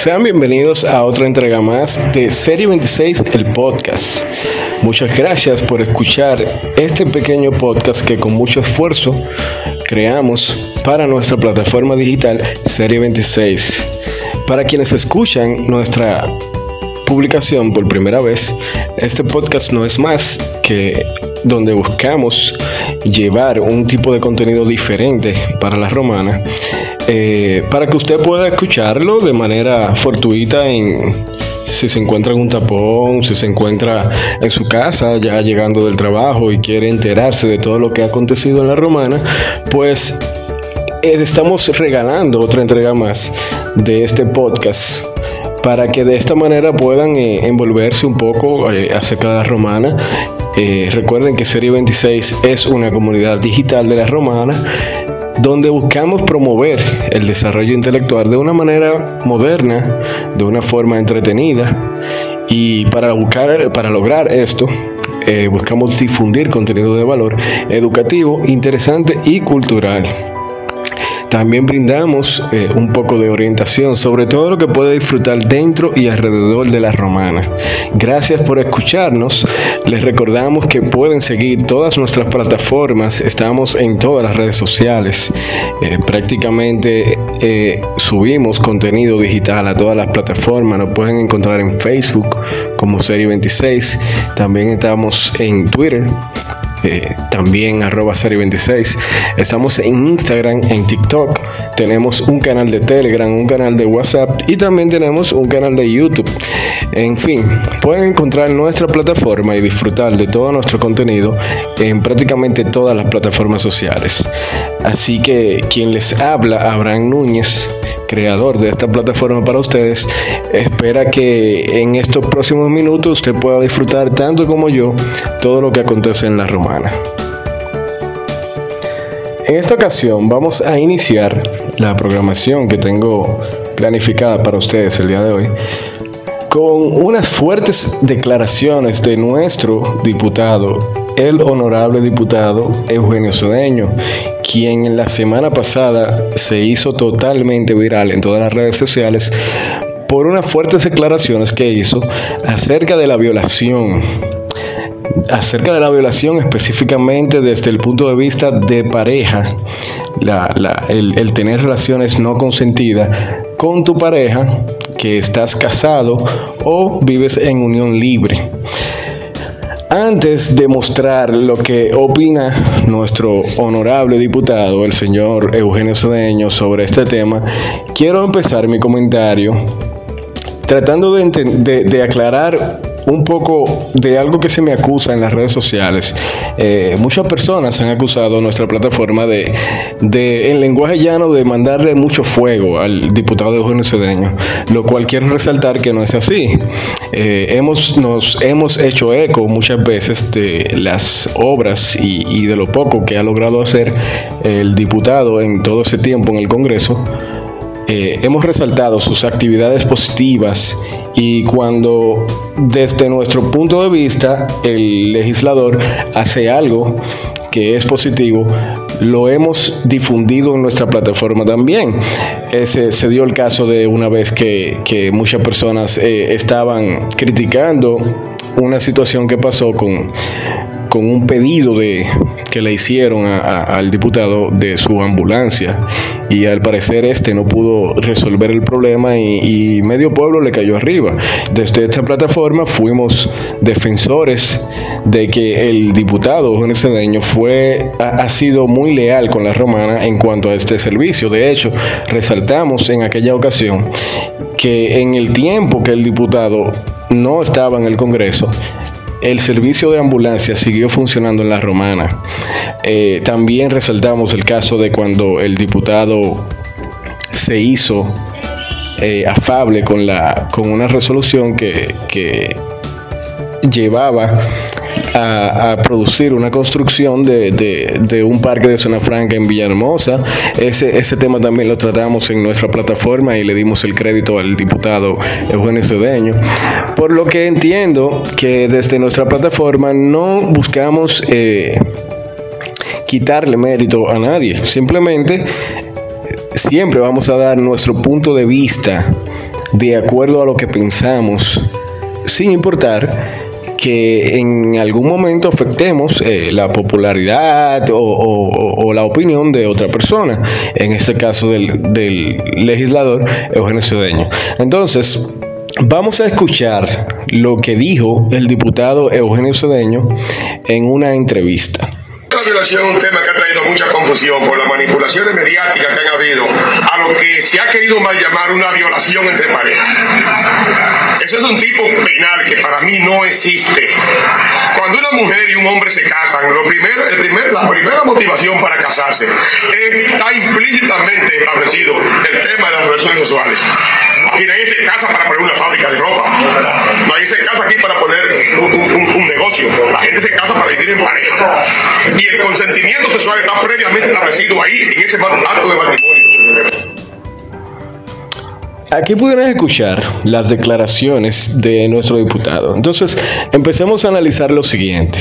Sean bienvenidos a otra entrega más de Serie 26, el podcast. Muchas gracias por escuchar este pequeño podcast que con mucho esfuerzo creamos para nuestra plataforma digital Serie 26. Para quienes escuchan nuestra publicación por primera vez, este podcast no es más que donde buscamos llevar un tipo de contenido diferente para la romana, eh, para que usted pueda escucharlo de manera fortuita en si se encuentra en un tapón, si se encuentra en su casa ya llegando del trabajo y quiere enterarse de todo lo que ha acontecido en la romana, pues eh, estamos regalando otra entrega más de este podcast para que de esta manera puedan eh, envolverse un poco acerca de la romana. Eh, recuerden que Serie 26 es una comunidad digital de la romana donde buscamos promover el desarrollo intelectual de una manera moderna, de una forma entretenida y para, buscar, para lograr esto eh, buscamos difundir contenido de valor educativo, interesante y cultural. También brindamos eh, un poco de orientación sobre todo lo que puede disfrutar dentro y alrededor de la romana. Gracias por escucharnos. Les recordamos que pueden seguir todas nuestras plataformas. Estamos en todas las redes sociales. Eh, prácticamente eh, subimos contenido digital a todas las plataformas. Nos pueden encontrar en Facebook como Serie 26. También estamos en Twitter eh, también arroba serie 26. Estamos en Instagram, en TikTok, tenemos un canal de Telegram, un canal de WhatsApp y también tenemos un canal de YouTube. En fin, pueden encontrar nuestra plataforma y disfrutar de todo nuestro contenido en prácticamente todas las plataformas sociales. Así que quien les habla, Abraham Núñez, creador de esta plataforma para ustedes, espera que en estos próximos minutos usted pueda disfrutar tanto como yo todo lo que acontece en la romana. En esta ocasión vamos a iniciar la programación que tengo planificada para ustedes el día de hoy con unas fuertes declaraciones de nuestro diputado, el honorable diputado Eugenio Cedeño, quien en la semana pasada se hizo totalmente viral en todas las redes sociales por unas fuertes declaraciones que hizo acerca de la violación acerca de la violación específicamente desde el punto de vista de pareja, el, tener relaciones no consentidas con tu pareja, que estás casado o vives en unión libre. Antes de mostrar lo que opina nuestro honorable diputado, el señor Eugenio Cedeño, sobre este tema, quiero empezar mi comentario tratando de, de aclarar un poco de algo que se me acusa en las redes sociales. Eh, muchas personas han acusado nuestra plataforma de, de, en lenguaje llano, de mandarle mucho fuego al diputado Eugenio Cedeño, lo cual quiero resaltar que no es así. Eh, hemos, nos hemos hecho eco muchas veces de las obras y de lo poco que ha logrado hacer el diputado en todo ese tiempo en el Congreso. Eh, hemos resaltado sus actividades positivas y cuando desde nuestro punto de vista el legislador hace algo que es positivo, lo hemos difundido en nuestra plataforma también. Se dio el caso de una vez que, muchas personas eh, estaban criticando una situación que pasó con, con un pedido de, que le hicieron al diputado de su ambulancia y al parecer este no pudo resolver el problema y, medio pueblo le cayó arriba. Desde esta plataforma fuimos defensores de que el diputado Juan Cedeño fue, ha, sido muy leal con la romana en cuanto a este servicio. De hecho, resaltamos en aquella ocasión que en el tiempo que el diputado no estaba en el Congreso, el servicio de ambulancia siguió funcionando en la romana. Eh, también resaltamos el caso de cuando el diputado se hizo eh, afable con, la, con una resolución que, que llevaba a, producir una construcción de, un parque de zona franca en Villahermosa. Ese, ese tema también lo tratamos en nuestra plataforma y le dimos el crédito al diputado Eugenio Cedeño. Por lo que entiendo que desde nuestra plataforma no buscamos eh, quitarle mérito a nadie, simplemente siempre vamos a dar nuestro punto de vista de acuerdo a lo que pensamos, sin importar que en algún momento afectemos eh, la popularidad o, la opinión de otra persona, en este caso del, del legislador Eugenio Cedeño. Entonces, Vamos a escuchar lo que dijo el diputado Eugenio Cedeño en una entrevista. La violación es un tema que ha traído mucha confusión por las manipulaciones mediáticas que han habido a lo que se ha querido mal llamar una violación entre parejas. Ese es un tipo penal que para mí no existe. Cuando una mujer y un hombre se casan, lo primero, el primer, la primera motivación para casarse está implícitamente establecido el tema de las relaciones sexuales. Aquí nadie se casa para poner una fábrica de ropa. Nadie se casa aquí para poner en pareja. Y el consentimiento sexual está previamente establecido ahí en ese acto de matrimonio. Aquí pudieron escuchar las declaraciones de nuestro diputado. Entonces, empecemos a analizar lo siguiente.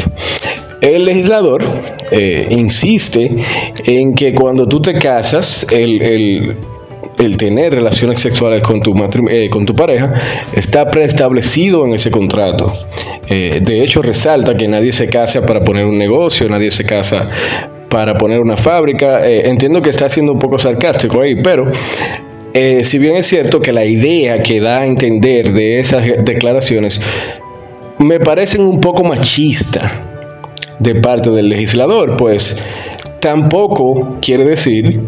El legislador eh, insiste en que cuando tú te casas, el, tener relaciones sexuales con tu, eh, con tu pareja está preestablecido en ese contrato. Eh, de hecho, resalta que nadie se casa para poner un negocio, nadie se casa para poner una fábrica. entiendo que está siendo un poco sarcástico ahí, pero eh, si bien es cierto que la idea que da a entender de esas declaraciones me parecen un poco machista de parte del legislador, pues tampoco quiere decir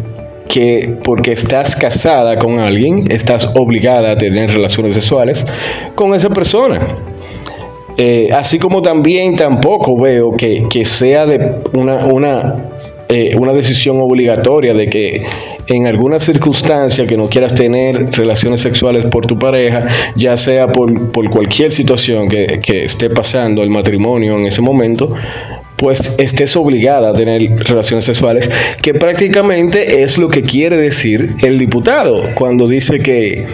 que porque estás casada con alguien, estás obligada a tener relaciones sexuales con esa persona. Eh, así como también tampoco veo que, sea de una, una, eh, una decisión obligatoria de que en alguna circunstancia que no quieras tener relaciones sexuales por tu pareja, ya sea por, cualquier situación que, que esté pasando el matrimonio en ese momento, pues estés obligada a tener relaciones sexuales, que prácticamente es lo que quiere decir el diputado cuando dice que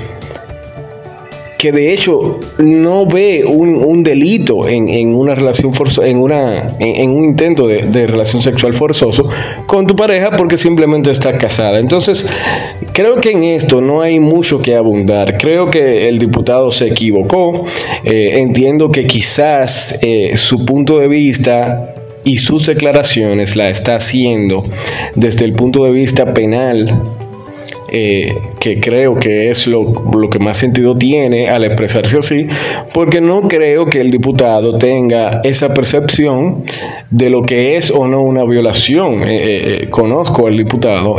que de hecho no ve un, delito en, una relación en, una, en, un intento de, relación sexual forzoso con tu pareja porque simplemente está casada. Entonces, creo que en esto no hay mucho que abundar. Creo que el diputado se equivocó. Eh, entiendo que quizás eh, su punto de vista y sus declaraciones la está haciendo desde el punto de vista penal eh, que creo que es lo, que más sentido tiene al expresarse así, porque no creo que el diputado tenga esa percepción de lo que es o no una violación. Eh, eh, conozco al diputado.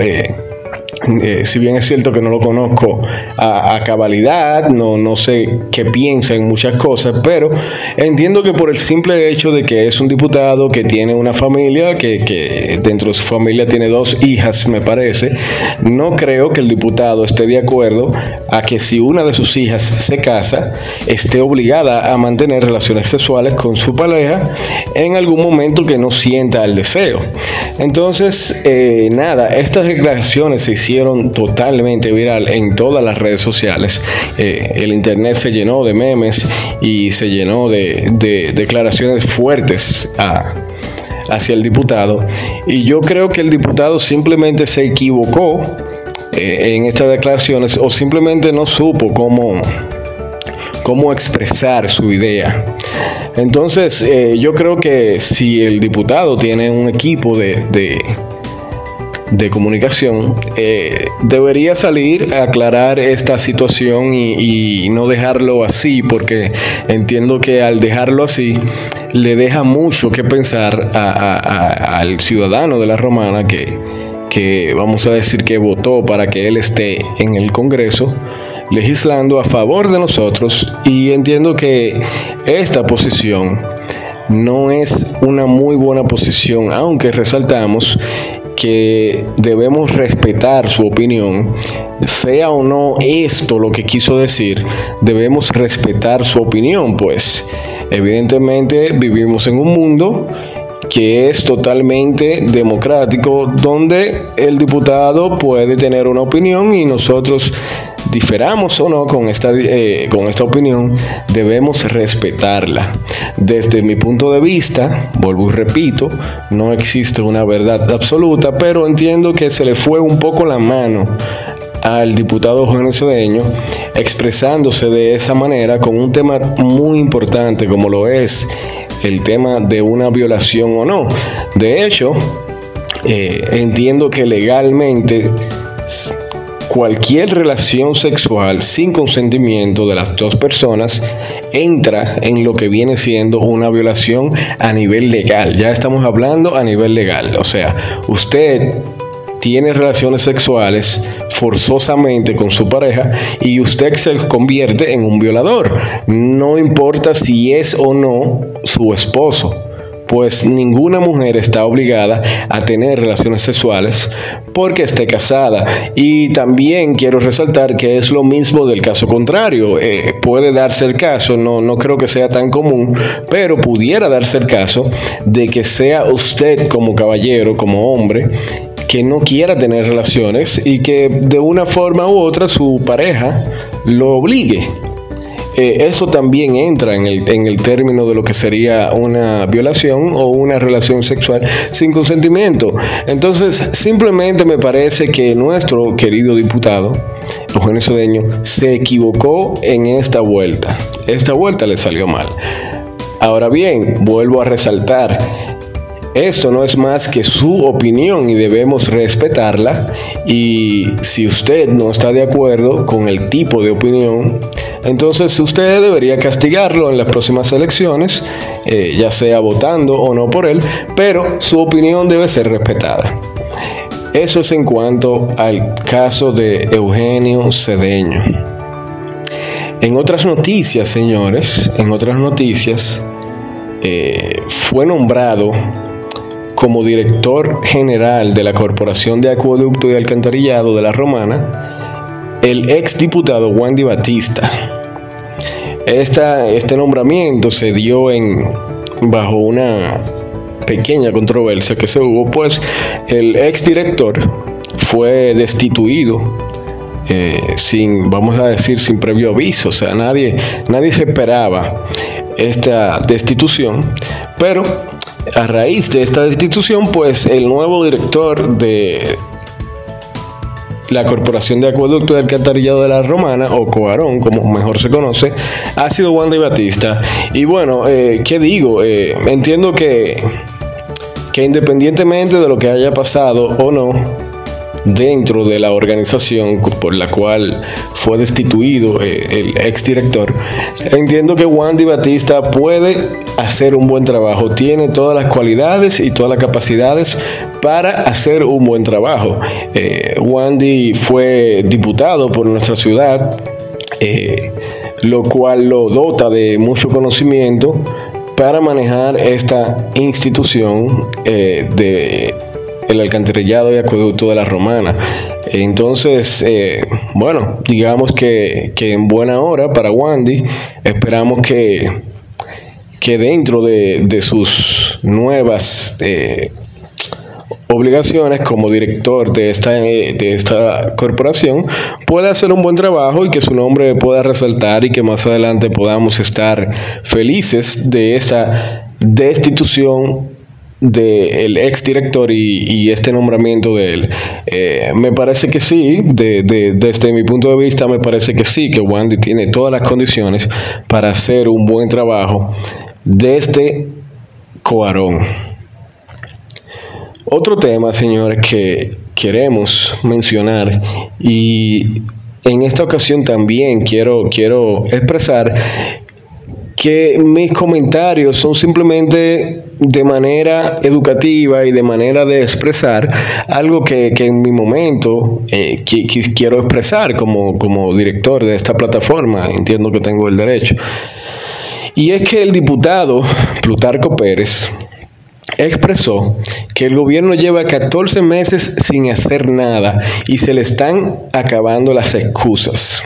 Eh, si bien es cierto que no lo conozco a, cabalidad, no, no sé qué piensa en muchas cosas, pero entiendo que por el simple hecho de que es un diputado que tiene una familia, que, que dentro de su familia tiene dos hijas, me parece, no creo que el diputado esté de acuerdo a que si una de sus hijas se casa, esté obligada a mantener relaciones sexuales con su pareja en algún momento que no sienta el deseo. Entonces, eh, nada, estas declaraciones se hicieron totalmente viral en todas las redes sociales. Eh, el internet se llenó de memes y se llenó de, declaraciones fuertes hacia el diputado. Y yo creo que el diputado simplemente se equivocó eh, en estas declaraciones o simplemente no supo cómo, cómo expresar su idea. Entonces, eh, yo creo que si el diputado tiene un equipo de, comunicación, eh, debería salir a aclarar esta situación y, no dejarlo así, porque entiendo que al dejarlo así, le deja mucho que pensar al ciudadano de la Romana que, que vamos a decir que votó para que él esté en el Congreso legislando a favor de nosotros y entiendo que esta posición no es una muy buena posición, aunque resaltamos que debemos respetar su opinión, sea o no esto lo que quiso decir, debemos respetar su opinión, pues. Evidentemente vivimos en un mundo que es totalmente democrático, donde el diputado puede tener una opinión y nosotros diferamos o no con esta, eh, con esta opinión, debemos respetarla. Desde mi punto de vista, vuelvo y repito, no existe una verdad absoluta, pero entiendo que se le fue un poco la mano al diputado Eugenio Cedeño expresándose de esa manera con un tema muy importante como lo es el tema de una violación o no. De hecho, eh, entiendo que legalmente cualquier relación sexual sin consentimiento de las dos personas entra en lo que viene siendo una violación a nivel legal. Ya estamos hablando a nivel legal. O sea, usted tiene relaciones sexuales forzosamente con su pareja y usted se convierte en un violador. No importa si es o no su esposo pues ninguna mujer está obligada a tener relaciones sexuales porque esté casada. Y también quiero resaltar que es lo mismo del caso contrario. Eh, puede darse el caso, no, no creo que sea tan común, pero pudiera darse el caso de que sea usted como caballero, como hombre, que no quiera tener relaciones y que de una forma u otra su pareja lo obligue. Eh, eso también entra en el, en el término de lo que sería una violación o una relación sexual sin consentimiento. Entonces, simplemente me parece que nuestro querido diputado, Eugenio Cedeño, se equivocó en esta vuelta. Esta vuelta le salió mal. Ahora bien, vuelvo a resaltar, esto no es más que su opinión y debemos respetarla. Y si usted no está de acuerdo con el tipo de opinión, entonces usted debería castigarlo en las próximas elecciones, eh, ya sea votando o no por él, pero su opinión debe ser respetada. Eso es en cuanto al caso de Eugenio Cedeño. En otras noticias, señores, en otras noticias, eh, fue nombrado como director general de la Corporación de Acueducto y Alcantarillado de la Romana, el ex diputado Wandy Batista. este nombramiento se dio en, bajo una pequeña controversia que se hubo, pues el ex director fue destituido eh, sin, vamos a decir, sin previo aviso. O sea, nadie, nadie se esperaba esta destitución, pero a raíz de esta destitución, pues el nuevo director de la Corporación de Acueducto y Alcantarillado de la Romana, o Coarón, como mejor se conoce, ha sido Wanda y Batista. Y bueno, eh, ¿qué digo? Eh, entiendo que, que independientemente de lo que haya pasado o no, dentro de la organización por la cual fue destituido eh, el exdirector, entiendo que Wandy Batista puede hacer un buen trabajo, tiene todas las cualidades y todas las capacidades para hacer un buen trabajo. Eh, Wandy fue diputado por nuestra ciudad, eh, lo cual lo dota de mucho conocimiento para manejar esta institución de el alcantarillado y acueducto de la Romana. Entonces, eh, bueno, digamos que, en buena hora para Wandy, esperamos que, que dentro de, sus nuevas eh, obligaciones como director de esta, de esta corporación pueda hacer un buen trabajo y que su nombre pueda resaltar y que más adelante podamos estar felices de esa destitución del ex director y, este nombramiento de él. Eh, me parece que sí, desde mi punto de vista, me parece que sí, que Wandy tiene todas las condiciones para hacer un buen trabajo desde Coarón. Otro tema, señores, que queremos mencionar y en esta ocasión también quiero, quiero expresar que mis comentarios son simplemente de manera educativa y de manera de expresar algo que, en mi momento eh, quiero expresar como, como director de esta plataforma, entiendo que tengo el derecho. Y es que el diputado Plutarco Pérez expresó que el gobierno lleva 14 meses sin hacer nada y se le están acabando las excusas.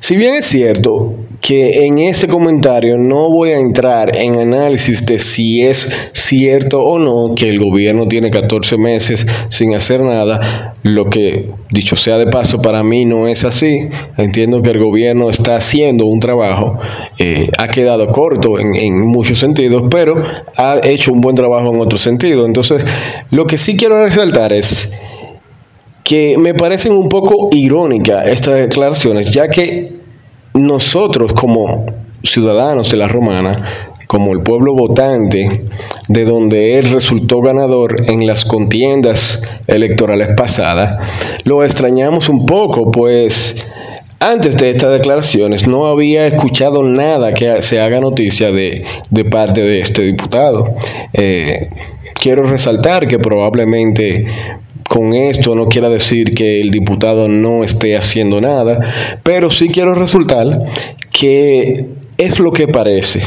Si bien es cierto que en ese comentario no voy a entrar en análisis de si es cierto o no que el gobierno tiene 14 meses sin hacer nada, lo que dicho sea de paso para mí no es así. Entiendo que el gobierno está haciendo un trabajo, eh, ha quedado corto en, en muchos sentidos, pero ha hecho un buen trabajo en otro sentido. Entonces, lo que sí quiero resaltar es que me parecen un poco irónicas estas declaraciones, ya que nosotros como ciudadanos de la Romana, como el pueblo votante, de donde él resultó ganador en las contiendas electorales pasadas, lo extrañamos un poco, pues antes de estas declaraciones no había escuchado nada que se haga noticia de, parte de este diputado. Eh, quiero resaltar que probablemente con esto no quiera decir que el diputado no esté haciendo nada, pero sí quiero resaltar que es lo que parece.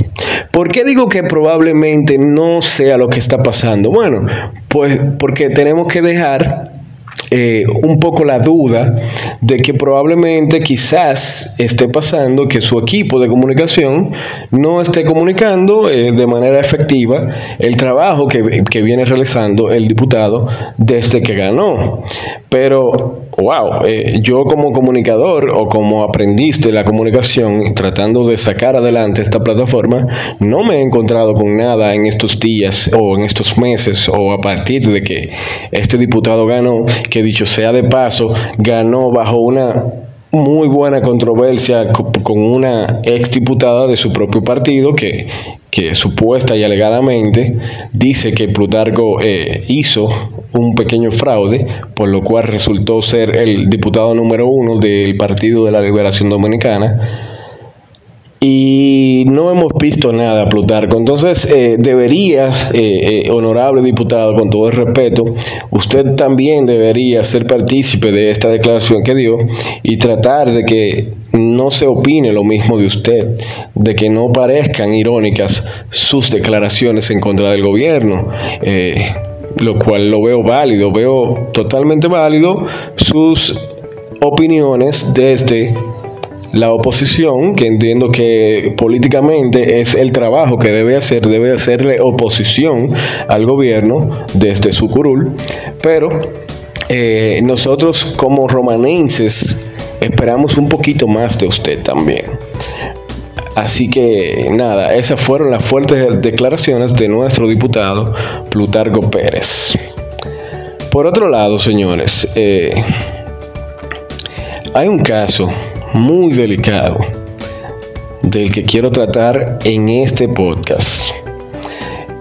¿Por qué digo que probablemente no sea lo que está pasando? Bueno, pues porque tenemos que dejar eh, un poco la duda de que probablemente quizás esté pasando que su equipo de comunicación no esté comunicando eh, de manera efectiva el trabajo que, que viene realizando el diputado desde que ganó. Pero wow, eh, yo como comunicador o como aprendiz de la comunicación, tratando de sacar adelante esta plataforma, no me he encontrado con nada en estos días o en estos meses o a partir de que este diputado ganó, que dicho sea de paso, ganó bajo una muy buena controversia con una ex diputada de su propio partido que, que supuesta y alegadamente dice que Plutarco eh, hizo un pequeño fraude, por lo cual resultó ser el diputado número uno del Partido de la Liberación Dominicana y no hemos visto nada, Plutarco. Entonces, eh, debería, eh, eh, honorable diputado, con todo el respeto, usted también debería ser partícipe de esta declaración que dio y tratar de que no se opine lo mismo de usted, de que no parezcan irónicas sus declaraciones en contra del gobierno. lo cual lo veo válido, veo totalmente válido sus opiniones desde la oposición, que entiendo que políticamente es el trabajo que debe hacer, debe hacerle oposición al gobierno desde su curul, pero eh, nosotros como romanenses esperamos un poquito más de usted también. Así que nada, esas fueron las fuertes declaraciones de nuestro diputado Plutarco Pérez. Por otro lado, señores, eh, hay un caso muy delicado del que quiero tratar en este podcast.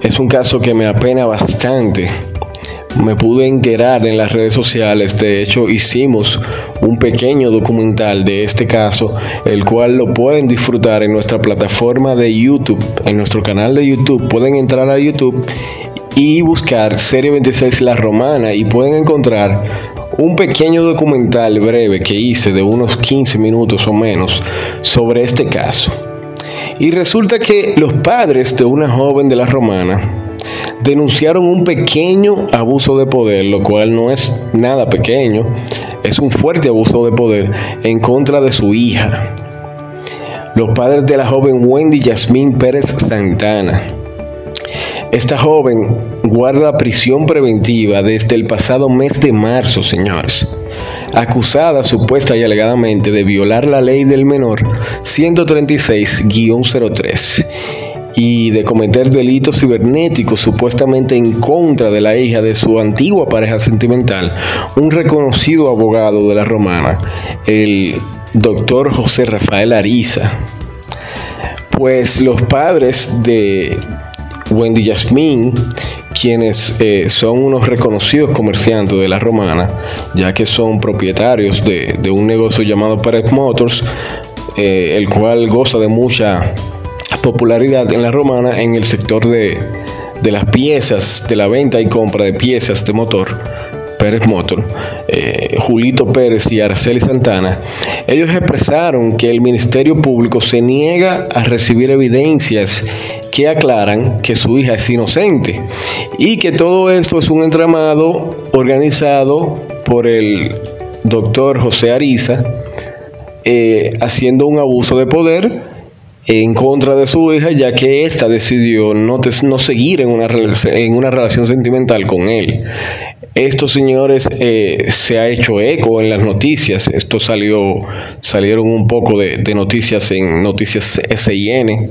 Es un caso que me apena bastante. Me pude enterar en las redes sociales, de hecho hicimos un pequeño documental de este caso, el cual lo pueden disfrutar en nuestra plataforma de YouTube, en nuestro canal de YouTube. Pueden entrar a YouTube y buscar Serie 26 La Romana y pueden encontrar un pequeño documental breve que hice de unos 15 minutos o menos sobre este caso. Y resulta que los padres de una joven de la romana denunciaron un pequeño abuso de poder, lo cual no es nada pequeño, es un fuerte abuso de poder en contra de su hija. Los padres de la joven Wendy Yasmín Pérez Santana esta joven guarda prisión preventiva desde el pasado mes de marzo, señores, acusada supuesta y alegadamente de violar la ley del menor 136-03 y de cometer delitos cibernéticos supuestamente en contra de la hija de su antigua pareja sentimental, un reconocido abogado de la romana, el doctor José Rafael Ariza. Pues los padres de Wendy Yasmin, quienes eh, son unos reconocidos comerciantes de la romana, ya que son propietarios de, un negocio llamado Pérez Motors, eh, el cual goza de mucha popularidad en la romana en el sector de, de las piezas, de la venta y compra de piezas de motor. Pérez Motor, eh, Julito Pérez y Araceli Santana, ellos expresaron que el Ministerio Público se niega a recibir evidencias que aclaran que su hija es inocente y que todo esto es un entramado organizado por el doctor José Ariza eh, haciendo un abuso de poder en contra de su hija, ya que ésta decidió no, no seguir en una, en una relación sentimental con él. Esto, señores, eh, se ha hecho eco en las noticias. Esto salió, salieron un poco de, de noticias en Noticias SIN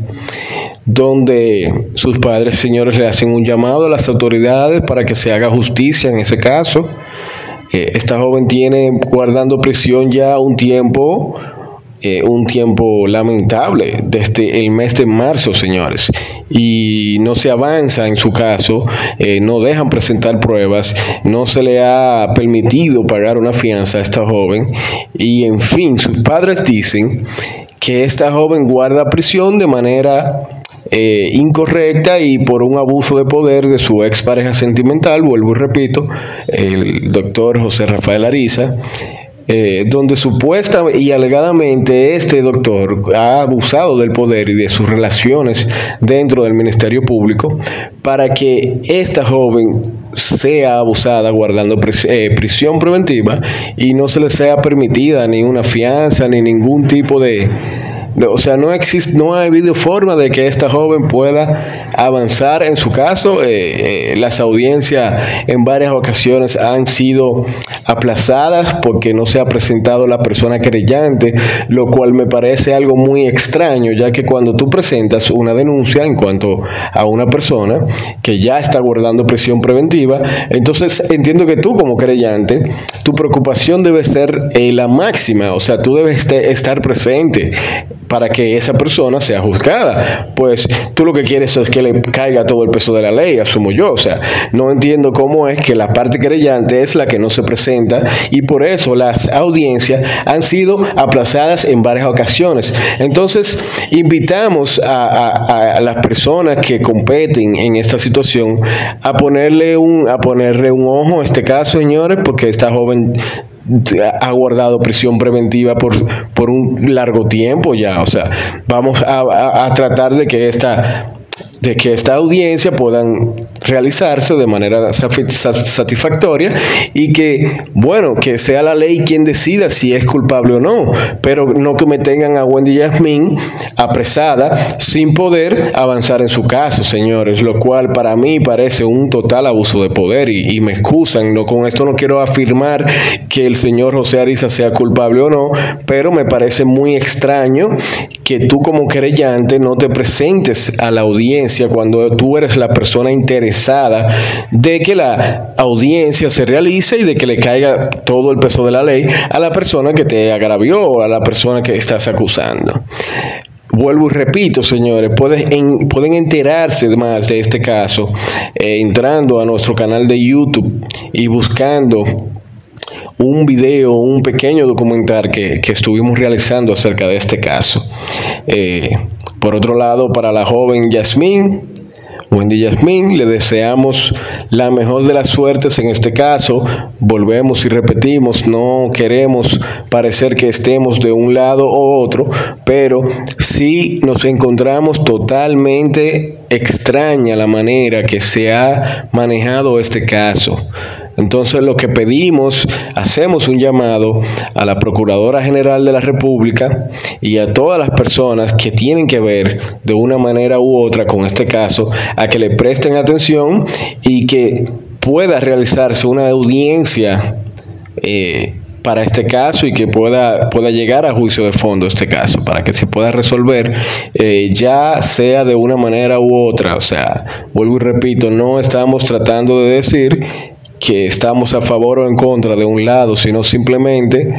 donde sus padres, señores, le hacen un llamado a las autoridades para que se haga justicia en ese caso. Eh, esta joven tiene guardando prisión ya un tiempo, eh, un tiempo lamentable, desde el mes de marzo, señores. Y no se avanza en su caso, eh, no dejan presentar pruebas, no se le ha permitido pagar una fianza a esta joven. Y en fin, sus padres dicen que esta joven guarda prisión de manera eh, incorrecta y por un abuso de poder de su ex pareja sentimental, vuelvo y repito, el doctor José Rafael Ariza, eh, donde supuesta y alegadamente este doctor ha abusado del poder y de sus relaciones dentro del Ministerio Público para que esta joven sea abusada guardando eh, prisión preventiva y no se le sea permitida ni una fianza ni ningún tipo de o sea, no existe, no ha habido forma de que esta joven pueda avanzar en su caso. Eh, eh, las audiencias en varias ocasiones han sido aplazadas porque no se ha presentado la persona querellante, lo cual me parece algo muy extraño, ya que cuando tú presentas una denuncia en cuanto a una persona que ya está guardando prisión preventiva, entonces entiendo que tú como querellante, tu preocupación debe ser eh, la máxima, o sea, tú debes estar presente para que esa persona sea juzgada. Pues tú lo que quieres es que le caiga todo el peso de la ley, asumo yo. O sea, no entiendo cómo es que la parte querellante es la que no se presenta y por eso las audiencias han sido aplazadas en varias ocasiones. Entonces, invitamos a, las personas que competen en esta situación a ponerle un, a ponerle un ojo a este caso, señores, porque esta joven ha guardado prisión preventiva por, por un largo tiempo ya. O sea, vamos a, a tratar de que esta de que esta audiencia puedan realizarse de manera satisfactoria y que, bueno, que sea la ley quien decida si es culpable o no, pero no que me tengan a Wendy Yasmin apresada sin poder avanzar en su caso, señores, lo cual para mí parece un total abuso de poder y, me excusan, no con esto no quiero afirmar que el señor José Ariza sea culpable o no, pero me parece muy extraño que tú como querellante no te presentes a la audiencia cuando tú eres la persona interesada de que la audiencia se realice y de que le caiga todo el peso de la ley a la persona que te agravió a la persona que estás acusando. Vuelvo y repito, señores, pueden, pueden enterarse más de este caso eh, entrando a nuestro canal de YouTube y buscando un video, un pequeño documental que, estuvimos realizando acerca de este caso. Eh, por otro lado, para la joven Yasmín, Wendy Yasmín, le deseamos la mejor de las suertes en este caso. Volvemos y repetimos, no queremos parecer que estemos de un lado o otro, pero sí nos encontramos totalmente extraña la manera que se ha manejado este caso. Entonces lo que pedimos, hacemos un llamado a la Procuradora General de la República y a todas las personas que tienen que ver de una manera u otra con este caso, a que le presten atención y que pueda realizarse una audiencia eh, para este caso y que pueda, pueda llegar a juicio de fondo este caso, para que se pueda resolver eh, ya sea de una manera u otra. O sea, vuelvo y repito, no estamos tratando de decir que estamos a favor o en contra de un lado, sino simplemente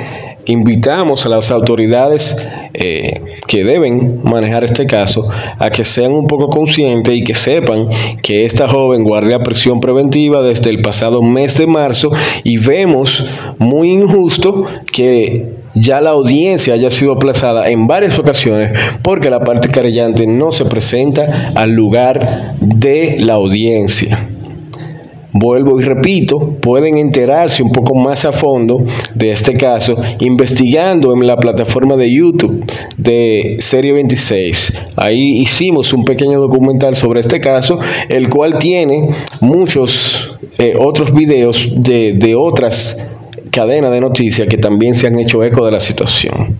invitamos a las autoridades eh, que deben manejar este caso a que sean un poco conscientes y que sepan que esta joven guardia prisión preventiva desde el pasado mes de marzo y vemos muy injusto que ya la audiencia haya sido aplazada en varias ocasiones porque la parte querellante no se presenta al lugar de la audiencia. Vuelvo y repito, pueden enterarse un poco más a fondo de este caso investigando en la plataforma de YouTube de Serie 26. Ahí hicimos un pequeño documental sobre este caso, el cual tiene muchos eh, otros videos de, de otras cadenas de noticias que también se han hecho eco de la situación.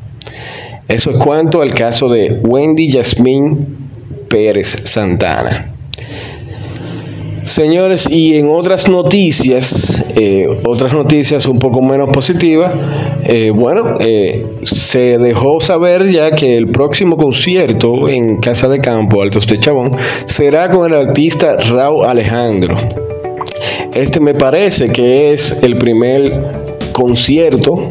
Eso es cuanto al caso de Wendy Yasmín Pérez Santana. Señores, y en otras noticias, eh, otras noticias un poco menos positivas, eh, bueno, eh, se dejó saber ya que el próximo concierto en Casa de Campo, Altos de Chabón, será con el artista Raúl Alejandro. Este me parece que es el primer concierto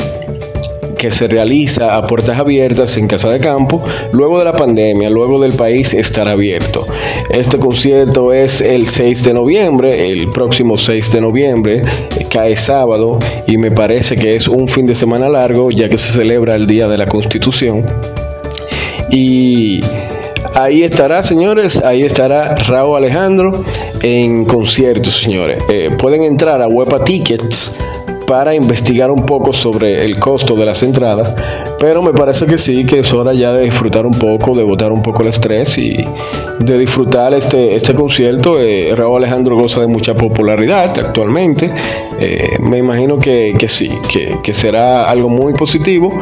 que se realiza a puertas abiertas en Casa de Campo. Luego de la pandemia, luego del país estará abierto. Este concierto es el 6 de noviembre, el próximo 6 de noviembre, cae sábado y me parece que es un fin de semana largo ya que se celebra el Día de la Constitución. Y ahí estará, señores, ahí estará Raúl Alejandro en concierto, señores. Eh, pueden entrar a Wepa Tickets para investigar un poco sobre el costo de las entradas, pero me parece que sí, que es hora ya de disfrutar un poco, de botar un poco el estrés y de disfrutar este, este concierto. Eh, Raúl Alejandro goza de mucha popularidad actualmente, eh, me imagino que, sí, que, que será algo muy positivo.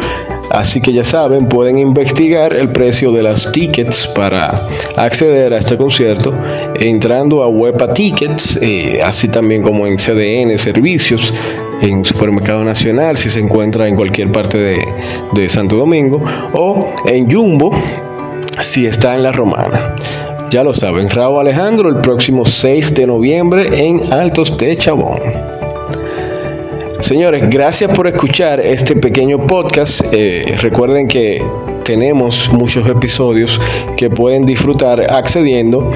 Así que ya saben, pueden investigar el precio de las tickets para acceder a este concierto entrando a Wepa Tickets, eh, así también como en CDN Servicios, en Supermercado Nacional, si se encuentra en cualquier parte de, de Santo Domingo, o en Jumbo, si está en la Romana. Ya lo saben, Raúl Alejandro el próximo 6 de noviembre en Altos de Chabón. Señores, gracias por escuchar este pequeño podcast. Eh, recuerden que tenemos muchos episodios que pueden disfrutar accediendo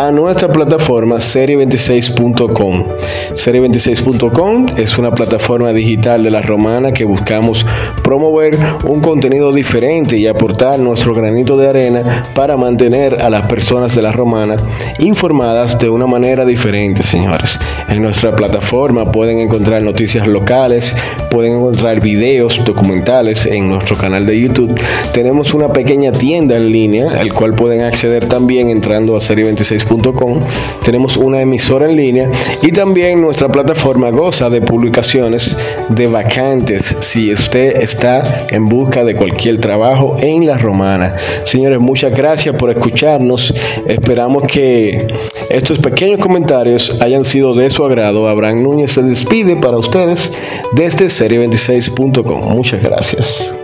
a nuestra plataforma serie26.com. Serie26.com es una plataforma digital de la romana que buscamos promover un contenido diferente y aportar nuestro granito de arena para mantener a las personas de la romana informadas de una manera diferente, señores. En nuestra plataforma pueden encontrar noticias locales, pueden encontrar videos documentales en nuestro canal de YouTube. Tenemos una pequeña tienda en línea al cual pueden acceder también entrando a serie26.com tenemos una emisora en línea y también nuestra plataforma goza de publicaciones de vacantes si usted está en busca de cualquier trabajo en la romana. Señores, muchas gracias por escucharnos. Esperamos que estos pequeños comentarios hayan sido de su agrado. Abraham Núñez se despide para ustedes desde serie26.com. Muchas gracias.